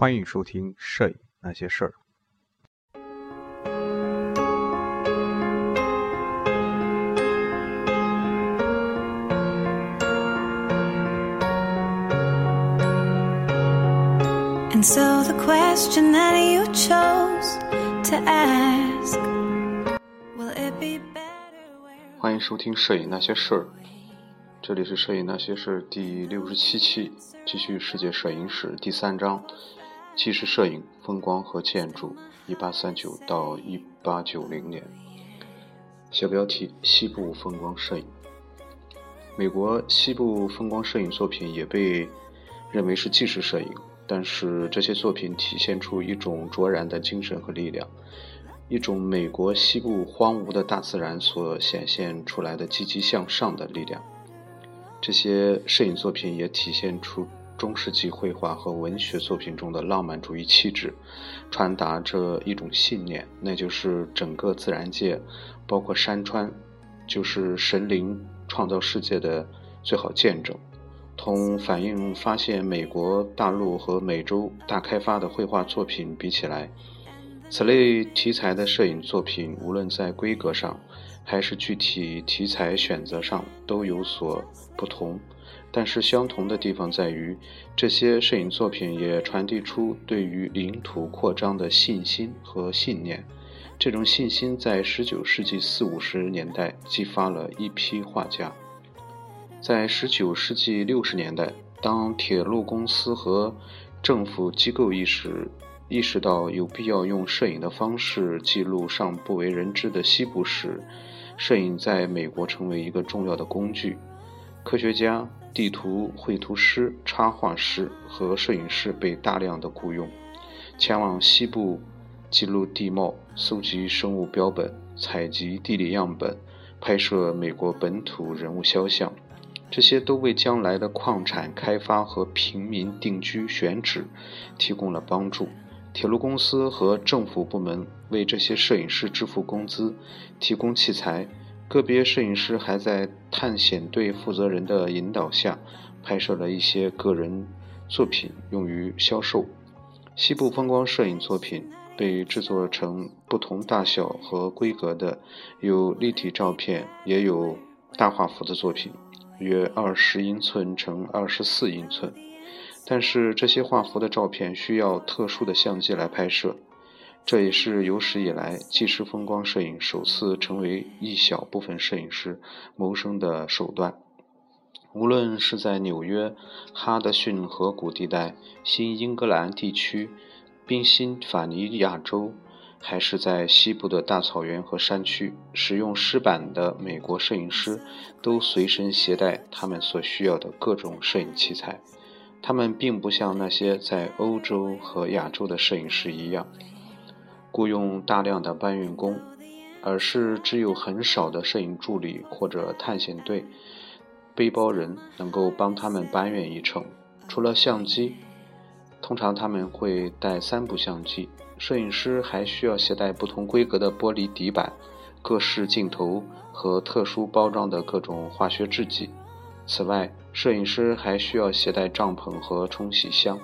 欢迎收听《摄影那些事儿》。And so the question that you chose to ask will it be better where 欢迎收听《摄影那些事儿》，这里是《摄影那些事儿》第六十七期，继续世界摄影史第三章：纪实摄影、风光和建筑（一八三九到一八九零年）。小标题：西部风光摄影。美国西部风光摄影作品也被认为是纪实摄影，但是这些作品体现出一种卓然的精神和力量，一种美国西部荒芜的大自然所显现出来的积极向上的力量。这些摄影作品也体现出中世纪绘画和文学作品中的浪漫主义气质，传达着一种信念，那就是整个自然界，包括山川，就是神灵创造世界的最好见证。同反映发现美国大陆和美洲大开发的绘画作品比起来，此类题材的摄影作品，无论在规格上，还是具体题材选择上，都有所不同。但是相同的地方在于，这些摄影作品也传递出对于领土扩张的信心和信念。这种信心在19世纪四五十年代激发了一批画家。在19世纪60年代，当铁路公司和政府机构意识意识到有必要用摄影的方式记录尚不为人知的西部时，摄影在美国成为一个重要的工具。科学家、地图绘图师、插画师和摄影师被大量的雇佣，前往西部记录地貌、搜集生物标本、采集地理样本、拍摄美国本土人物肖像。这些都为将来的矿产开发和平民定居选址提供了帮助。铁路公司和政府部门为这些摄影师支付工资，提供器材。个别摄影师还在探险队负责人的引导下，拍摄了一些个人作品用于销售。西部风光摄影作品被制作成不同大小和规格的，有立体照片，也有大画幅的作品。约二十英寸乘二十四英寸，但是这些画幅的照片需要特殊的相机来拍摄，这也是有史以来纪实风光摄影首次成为一小部分摄影师谋生的手段。无论是在纽约哈德逊河谷地带、新英格兰地区、宾夕法尼亚州。还是在西部的大草原和山区，使用湿板的美国摄影师都随身携带他们所需要的各种摄影器材。他们并不像那些在欧洲和亚洲的摄影师一样雇佣大量的搬运工，而是只有很少的摄影助理或者探险队背包人能够帮他们搬运一程。除了相机，通常他们会带三部相机。摄影师还需要携带不同规格的玻璃底板、各式镜头和特殊包装的各种化学制剂。此外，摄影师还需要携带帐篷和冲洗箱，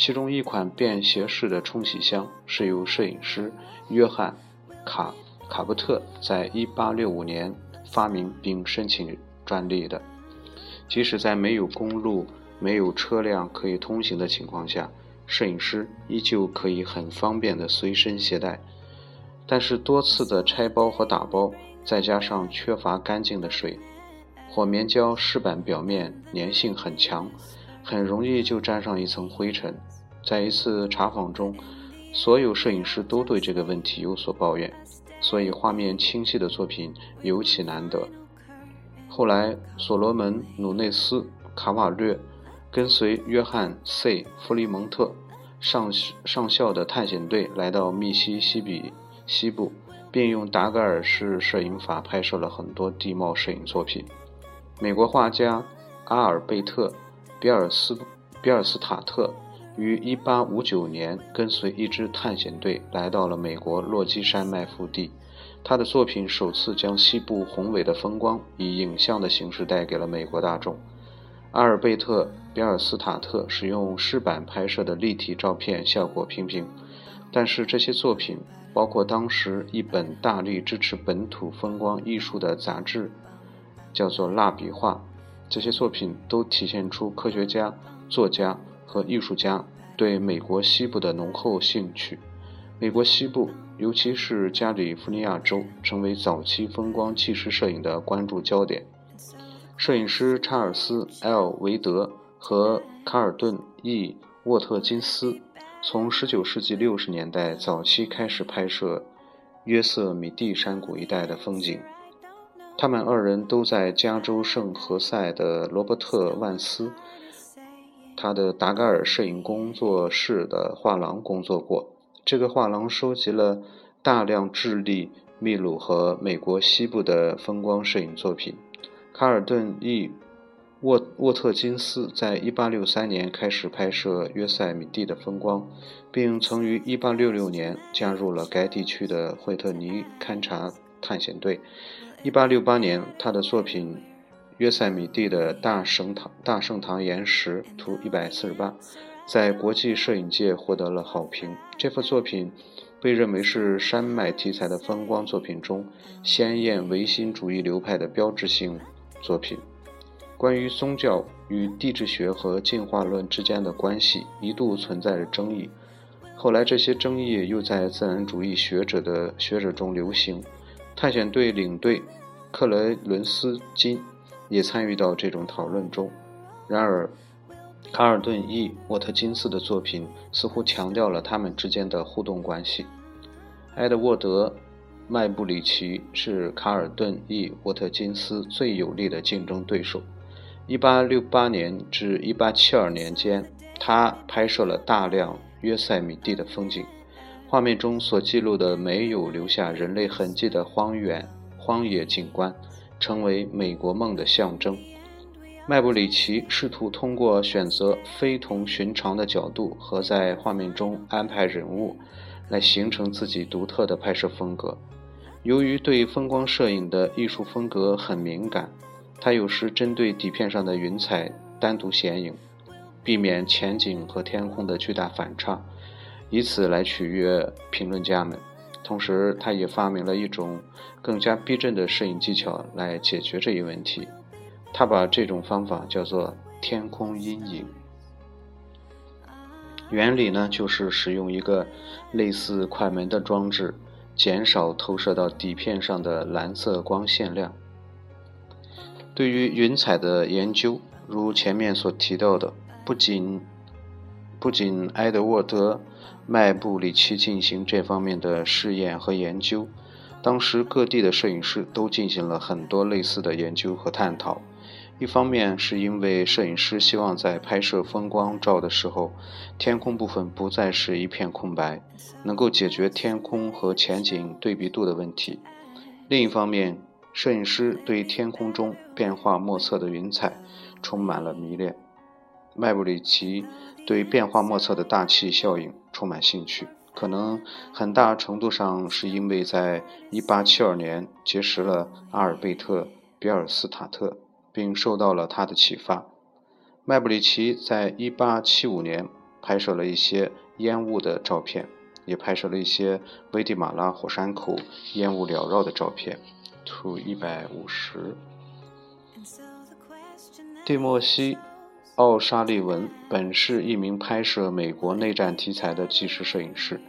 其中一款便携式的冲洗箱是由摄影师约翰·卡卡布特在1865年发明并申请专利的。即使在没有公路、没有车辆可以通行的情况下，摄影师依旧可以很方便地随身携带，但是多次的拆包和打包，再加上缺乏干净的水，火棉胶饰板表面粘性很强，很容易就沾上一层灰尘。在一次查访中，所有摄影师都对这个问题有所抱怨，所以画面清晰的作品尤其难得。后来，所罗门·努内斯·卡瓦略。跟随约翰 ·C· 弗里蒙特上上校的探险队来到密西西比西部，并用达格尔式摄影法拍摄了很多地貌摄影作品。美国画家阿尔贝特·比尔斯比尔斯塔特于1859年跟随一支探险队来到了美国落基山脉腹地，他的作品首次将西部宏伟的风光以影像的形式带给了美国大众。阿尔贝特·比尔斯塔特使用湿版拍摄的立体照片效果平平，但是这些作品，包括当时一本大力支持本土风光艺术的杂志，叫做《蜡笔画》，这些作品都体现出科学家、作家和艺术家对美国西部的浓厚兴趣。美国西部，尤其是加利福尼亚州，成为早期风光纪实摄影的关注焦点。摄影师查尔斯 ·L· 维德和卡尔顿 ·E· 沃特金斯从19世纪60年代早期开始拍摄约瑟米蒂山谷一带的风景。他们二人都在加州圣何塞的罗伯特·万斯他的达盖尔摄影工作室的画廊工作过。这个画廊收集了大量智利、秘鲁和美国西部的风光摄影作品。卡尔顿 ·E· 沃沃特金斯在1863年开始拍摄约塞米蒂的风光，并曾于1866年加入了该地区的惠特尼勘察探险队。1868年，他的作品《约塞米蒂的大圣堂大圣堂岩石图148》在国际摄影界获得了好评。这幅作品被认为是山脉题材的风光作品中鲜艳唯心主义流派的标志性。作品关于宗教与地质学和进化论之间的关系一度存在着争议，后来这些争议又在自然主义学者的学者中流行。探险队领队克雷伦斯金也参与到这种讨论中。然而，卡尔顿 ·E· 沃特金斯的作品似乎强调了他们之间的互动关系。埃德沃德。麦布里奇是卡尔顿 ·E· 沃特金斯最有力的竞争对手。1868年至1872年间，他拍摄了大量约塞米蒂的风景，画面中所记录的没有留下人类痕迹的荒原、荒野景观，成为美国梦的象征。麦布里奇试图通过选择非同寻常的角度和在画面中安排人物，来形成自己独特的拍摄风格。由于对风光摄影的艺术风格很敏感，他有时针对底片上的云彩单独显影，避免前景和天空的巨大反差，以此来取悦评论家们。同时，他也发明了一种更加逼真的摄影技巧来解决这一问题。他把这种方法叫做“天空阴影”。原理呢，就是使用一个类似快门的装置。减少投射到底片上的蓝色光线量。对于云彩的研究，如前面所提到的，不仅不仅埃德沃德·麦布里奇进行这方面的试验和研究，当时各地的摄影师都进行了很多类似的研究和探讨。一方面是因为摄影师希望在拍摄风光照的时候，天空部分不再是一片空白，能够解决天空和前景对比度的问题；另一方面，摄影师对天空中变化莫测的云彩充满了迷恋。麦布里奇对变化莫测的大气效应充满兴趣，可能很大程度上是因为在1872年结识了阿尔贝特·比尔斯塔特。并受到了他的启发。麦布里奇在1875年拍摄了一些烟雾的照片，也拍摄了一些危地马拉火山口烟雾缭绕的照片。图150。蒂莫西·奥沙利文本是一名拍摄美国内战题材的纪实摄影师。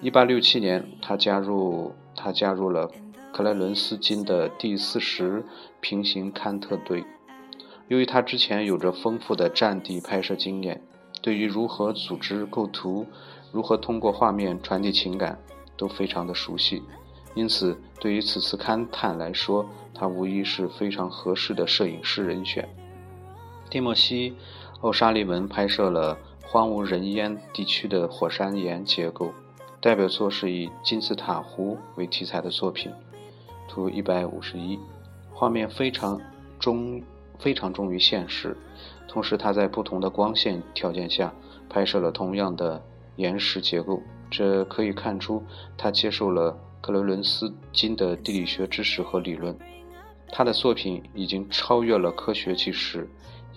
1867年，他加入他加入了。克莱伦斯金的第四十平行勘特队，由于他之前有着丰富的战地拍摄经验，对于如何组织构图、如何通过画面传递情感都非常的熟悉，因此对于此次勘探来说，他无疑是非常合适的摄影师人选。蒂莫西·奥沙利文拍摄了荒无人烟地区的火山岩结构，代表作是以金字塔湖为题材的作品。图一百五十一，画面非常忠非常忠于现实，同时他在不同的光线条件下拍摄了同样的岩石结构，这可以看出他接受了克伦伦斯金的地理学知识和理论。他的作品已经超越了科学纪实，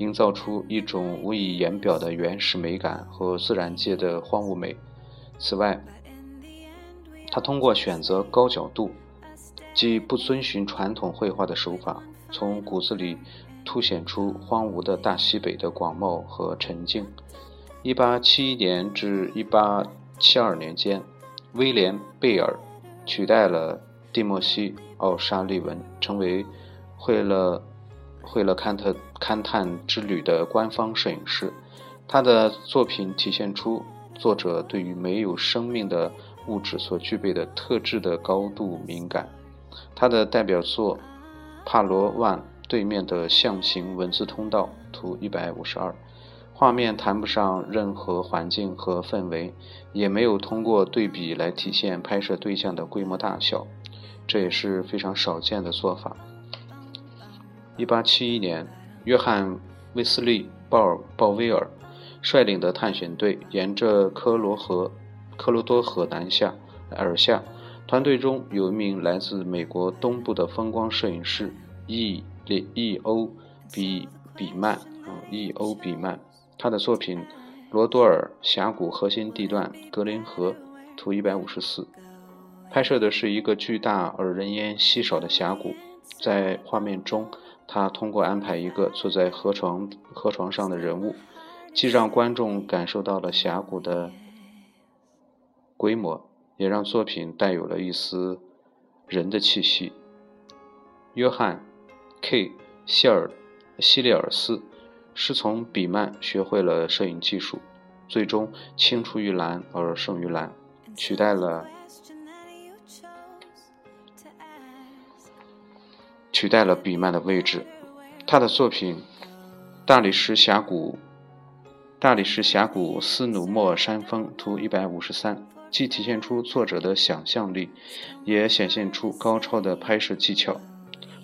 营造出一种无以言表的原始美感和自然界的荒芜美。此外，他通过选择高角度，即不遵循传统绘画的手法，从骨子里凸显出荒芜的大西北的广袤和沉静。一八七一年至一八七二年间，威廉·贝尔取代了蒂莫西·奥沙利文，成为绘了惠勒勘特勘探之旅的官方摄影师。他的作品体现出作者对于没有生命的。物质所具备的特质的高度敏感。他的代表作《帕罗万对面的象形文字通道》图一百五十二，画面谈不上任何环境和氛围，也没有通过对比来体现拍摄对象的规模大小，这也是非常少见的做法。一八七一年，约翰·威斯利·鲍尔鲍威尔率领的探险队沿着科罗河。科罗多河南下而下，团队中有一名来自美国东部的风光摄影师 E. E. 欧比比曼啊，E. 欧比曼，他的作品《罗多尔峡谷核心地段格林河》图一百五十四，拍摄的是一个巨大而人烟稀少的峡谷。在画面中，他通过安排一个坐在河床河床上的人物，既让观众感受到了峡谷的。规模也让作品带有了一丝人的气息。约翰 ·K· 希尔希利尔斯是从比曼学会了摄影技术，最终青出于蓝而胜于蓝，取代了取代了比曼的位置。他的作品《大理石峡谷》大理石峡谷斯努莫山峰图一百五十三。既体现出作者的想象力，也显现出高超的拍摄技巧。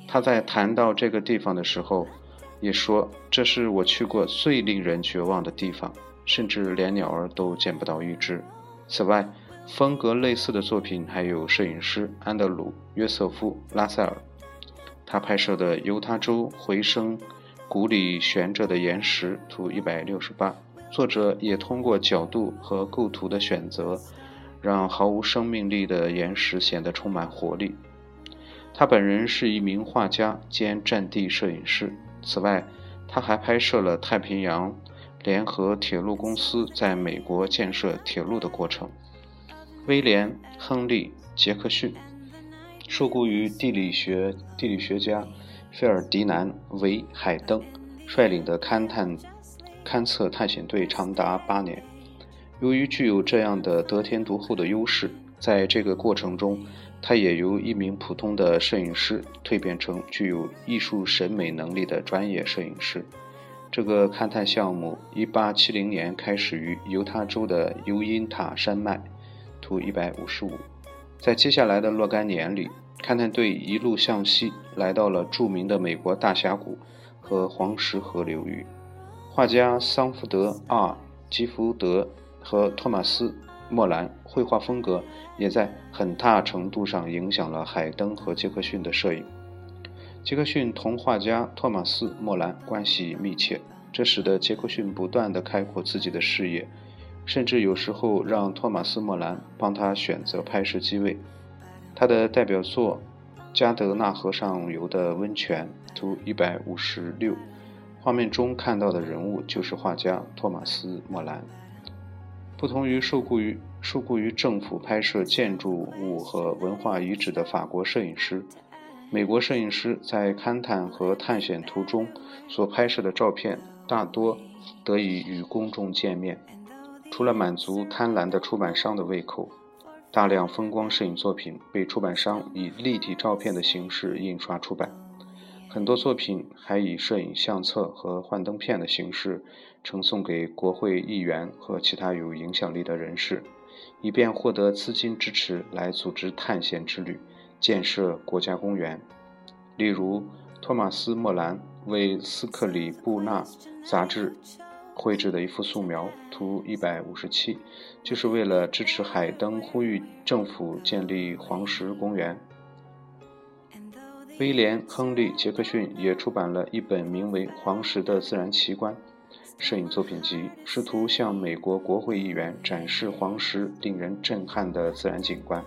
他在谈到这个地方的时候，也说：“这是我去过最令人绝望的地方，甚至连鸟儿都见不到一只。”此外，风格类似的作品还有摄影师安德鲁·约瑟夫·拉塞尔，他拍摄的犹他州回声谷里悬着的岩石图一百六十八。作者也通过角度和构图的选择。让毫无生命力的岩石显得充满活力。他本人是一名画家兼战地摄影师。此外，他还拍摄了太平洋联合铁路公司在美国建设铁路的过程。威廉·亨利·杰克逊受雇于地理学地理学家费尔迪南·维海登率领的勘探勘测探险队长达八年。由于具有这样的得天独厚的优势，在这个过程中，他也由一名普通的摄影师蜕变成具有艺术审美能力的专业摄影师。这个勘探项目1870年开始于犹他州的尤因塔山脉，图155。在接下来的若干年里，勘探队一路向西，来到了著名的美国大峡谷和黄石河流域。画家桑福德 ·R· 吉福德。和托马斯·莫兰绘画风格也在很大程度上影响了海登和杰克逊的摄影。杰克逊同画家托马斯·莫兰关系密切，这使得杰克逊不断地开阔自己的视野，甚至有时候让托马斯·莫兰帮他选择拍摄机位。他的代表作《加德纳河上游的温泉》图一百五十六，画面中看到的人物就是画家托马斯·莫兰。不同于受雇于受雇于政府拍摄建筑物和文化遗址的法国摄影师，美国摄影师在勘探和探险途中所拍摄的照片大多得以与公众见面。除了满足贪婪的出版商的胃口，大量风光摄影作品被出版商以立体照片的形式印刷出版。很多作品还以摄影相册和幻灯片的形式呈送给国会议员和其他有影响力的人士，以便获得资金支持来组织探险之旅、建设国家公园。例如，托马斯·莫兰为斯克里布纳杂志绘制的一幅素描图一百五十七，就是为了支持海登呼吁政府建立黄石公园。威廉·亨利·杰克逊也出版了一本名为《黄石的自然奇观》摄影作品集，试图向美国国会议员展示黄石令人震撼的自然景观，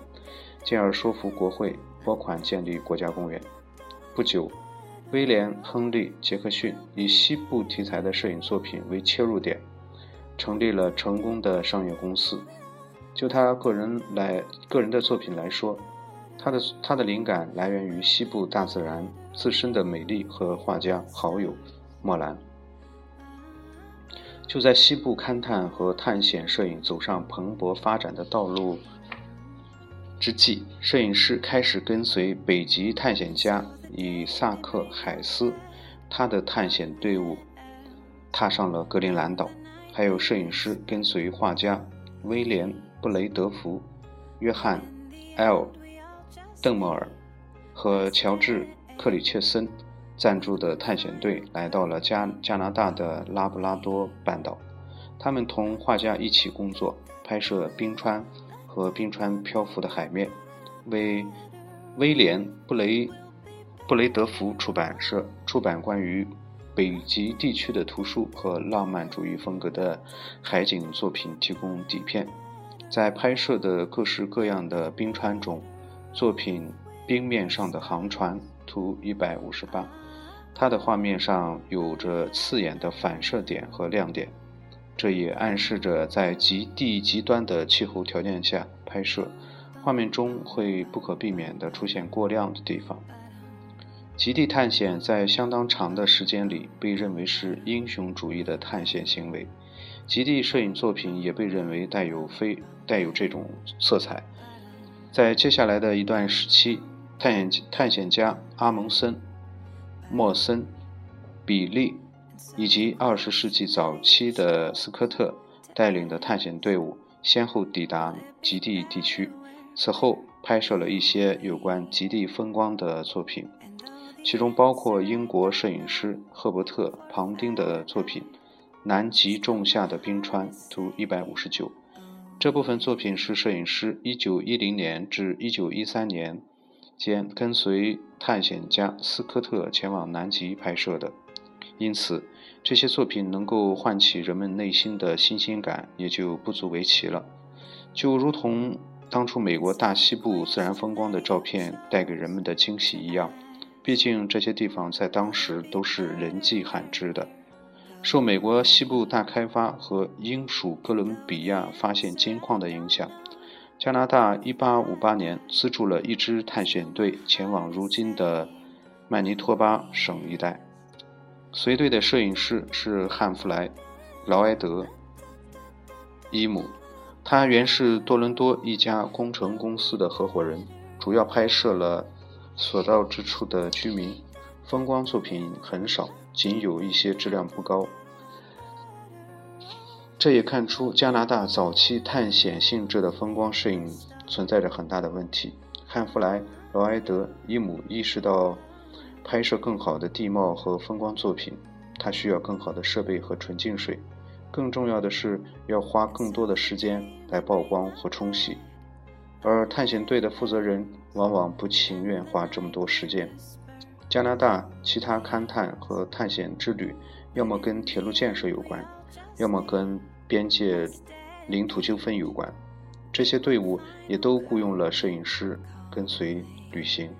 进而说服国会拨款建立国家公园。不久，威廉·亨利·杰克逊以西部题材的摄影作品为切入点，成立了成功的商业公司。就他个人来个人的作品来说，他的他的灵感来源于西部大自然自身的美丽和画家好友莫兰。就在西部勘探和探险摄影走上蓬勃发展的道路之际，摄影师开始跟随北极探险家以萨克·海斯，他的探险队伍踏上了格陵兰岛，还有摄影师跟随画家威廉·布雷德福、约翰 ·L。邓莫尔和乔治·克里切森赞助的探险队来到了加加拿大的拉布拉多半岛。他们同画家一起工作，拍摄冰川和冰川漂浮的海面，为威廉·布雷布雷德福出版社出版关于北极地区的图书和浪漫主义风格的海景作品提供底片。在拍摄的各式各样的冰川中。作品冰面上的航船图一百五十八，它的画面上有着刺眼的反射点和亮点，这也暗示着在极地极端的气候条件下拍摄，画面中会不可避免地出现过亮的地方。极地探险在相当长的时间里被认为是英雄主义的探险行为，极地摄影作品也被认为带有非带有这种色彩。在接下来的一段时期，探险探险家阿蒙森、莫森、比利以及二十世纪早期的斯科特带领的探险队伍先后抵达极地地区，此后拍摄了一些有关极地风光的作品，其中包括英国摄影师赫伯特·庞丁的作品《南极仲夏的冰川》图一百五十九。这部分作品是摄影师1910年至1913年间跟随探险家斯科特前往南极拍摄的，因此这些作品能够唤起人们内心的新鲜感也就不足为奇了。就如同当初美国大西部自然风光的照片带给人们的惊喜一样，毕竟这些地方在当时都是人迹罕至的。受美国西部大开发和英属哥伦比亚发现金矿的影响，加拿大1858年资助了一支探险队前往如今的曼尼托巴省一带。随队的摄影师是汉弗莱·劳埃德·伊姆，他原是多伦多一家工程公司的合伙人，主要拍摄了所到之处的居民，风光作品很少。仅有一些质量不高，这也看出加拿大早期探险性质的风光摄影存在着很大的问题。汉弗莱·劳埃德·伊姆意识到，拍摄更好的地貌和风光作品，他需要更好的设备和纯净水，更重要的是要花更多的时间来曝光和冲洗，而探险队的负责人往往不情愿花这么多时间。加拿大其他勘探和探险之旅，要么跟铁路建设有关，要么跟边界领土纠纷有关。这些队伍也都雇佣了摄影师跟随旅行，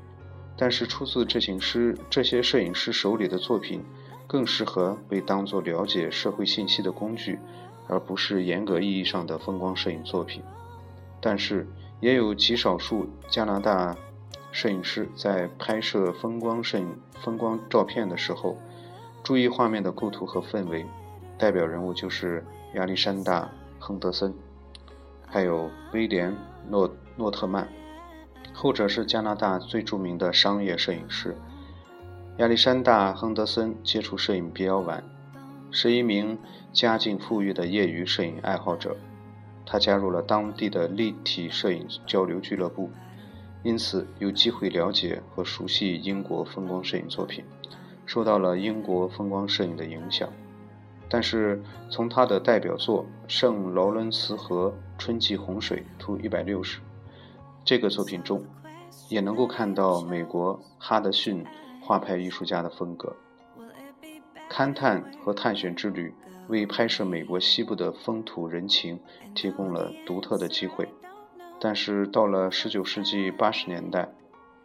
但是出自这些师这些摄影师手里的作品，更适合被当作了解社会信息的工具，而不是严格意义上的风光摄影作品。但是也有极少数加拿大。摄影师在拍摄风光摄影、风光照片的时候，注意画面的构图和氛围。代表人物就是亚历山大·亨德森，还有威廉·诺诺特曼，后者是加拿大最著名的商业摄影师。亚历山大·亨德森接触摄影比较晚，是一名家境富裕的业余摄影爱好者。他加入了当地的立体摄影交流俱乐部。因此，有机会了解和熟悉英国风光摄影作品，受到了英国风光摄影的影响。但是，从他的代表作《圣劳伦斯河春季洪水图一百六十》这个作品中，也能够看到美国哈德逊画派艺术家的风格。勘探和探险之旅为拍摄美国西部的风土人情提供了独特的机会。但是到了19世纪80年代，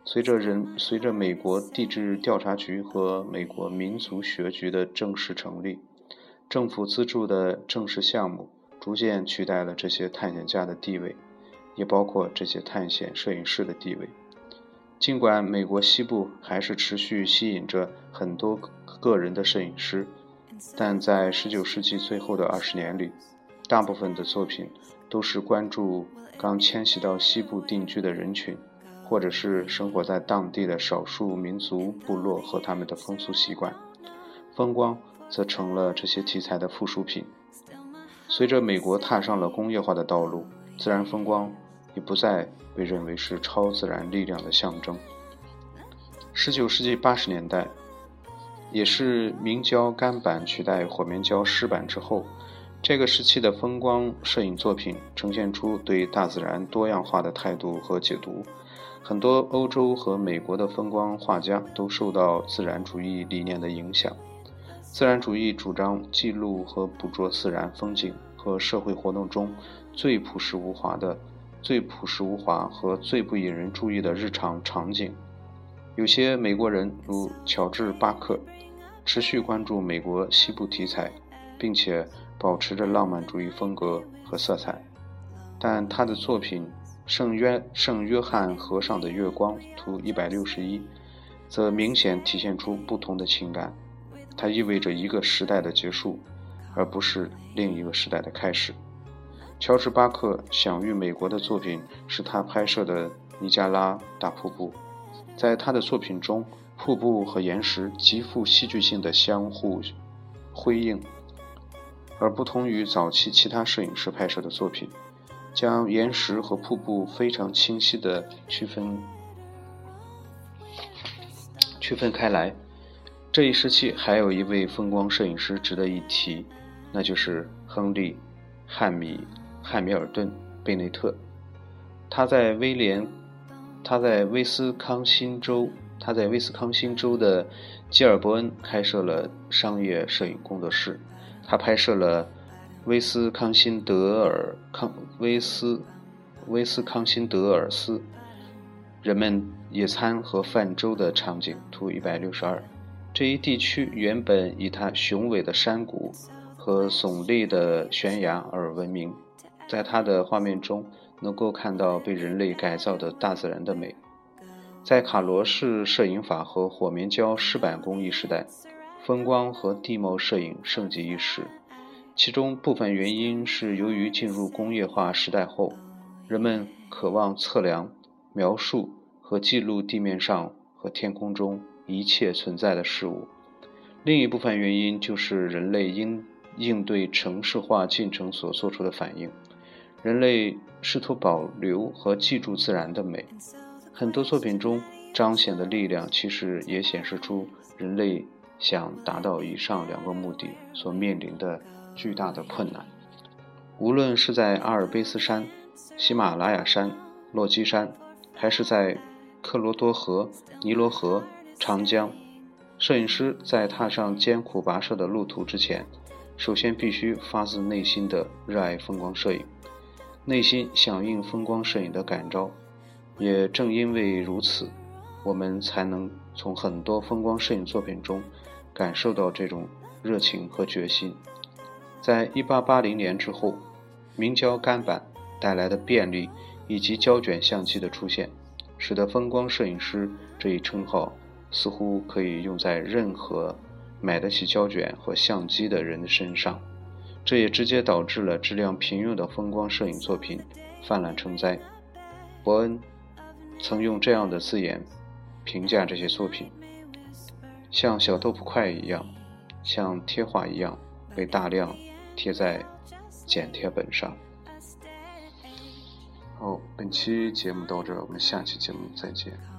随着人随着美国地质调查局和美国民族学局的正式成立，政府资助的正式项目逐渐取代了这些探险家的地位，也包括这些探险摄影师的地位。尽管美国西部还是持续吸引着很多个人的摄影师，但在19世纪最后的二十年里，大部分的作品都是关注刚迁徙到西部定居的人群，或者是生活在当地的少数民族部落和他们的风俗习惯。风光则成了这些题材的附属品。随着美国踏上了工业化的道路，自然风光已不再被认为是超自然力量的象征。十九世纪八十年代，也是明胶干板取代火棉胶湿板之后，这个时期的风光摄影作品呈现出对大自然多样化的态度和解读。很多欧洲和美国的风光画家都受到自然主义理念的影响。自然主义主张记录和捕捉自然风景和社会活动中最朴实无华的。最朴实无华和最不引人注意的日常场景。有些美国人，如乔治·巴克，持续关注美国西部题材，并且保持着浪漫主义风格和色彩。但他的作品《圣约圣约翰河上的月光》图一百六十一，则明显体现出不同的情感。它意味着一个时代的结束，而不是另一个时代的开始。乔治·巴克享誉美国的作品是他拍摄的尼加拉大瀑布。在他的作品中，瀑布和岩石极富戏剧性的相互辉映，而不同于早期其他摄影师拍摄的作品，将岩石和瀑布非常清晰地区分区分开来。这一时期还有一位风光摄影师值得一提，那就是亨利·汉米。汉密尔顿·贝内特，他在威廉，他在威斯康星州，他在威斯康星州的基尔伯恩开设了商业摄影工作室。他拍摄了威斯康星德尔康威斯威斯康星德尔斯人们野餐和泛舟的场景。图一百六十二，这一地区原本以它雄伟的山谷和耸立的悬崖而闻名。在他的画面中，能够看到被人类改造的大自然的美。在卡罗式摄影法和火棉胶湿板工艺时代，风光和地貌摄影盛极一时。其中部分原因是由于进入工业化时代后，人们渴望测量、描述和记录地面上和天空中一切存在的事物；另一部分原因就是人类应应对城市化进程所做出的反应。人类试图保留和记住自然的美，很多作品中彰显的力量，其实也显示出人类想达到以上两个目的所面临的巨大的困难。无论是在阿尔卑斯山、喜马拉雅山、落基山，还是在克罗多河、尼罗河、长江，摄影师在踏上艰苦跋涉的路途之前，首先必须发自内心的热爱风光摄影。内心响应风光摄影的感召，也正因为如此，我们才能从很多风光摄影作品中感受到这种热情和决心。在一八八零年之后，明胶干板带来的便利以及胶卷相机的出现，使得风光摄影师这一称号似乎可以用在任何买得起胶卷和相机的人的身上。这也直接导致了质量平庸的风光摄影作品泛滥成灾。伯恩曾用这样的字眼评价这些作品：像小豆腐块一样，像贴画一样，被大量贴在剪贴本上。好，本期节目到这，我们下期节目再见。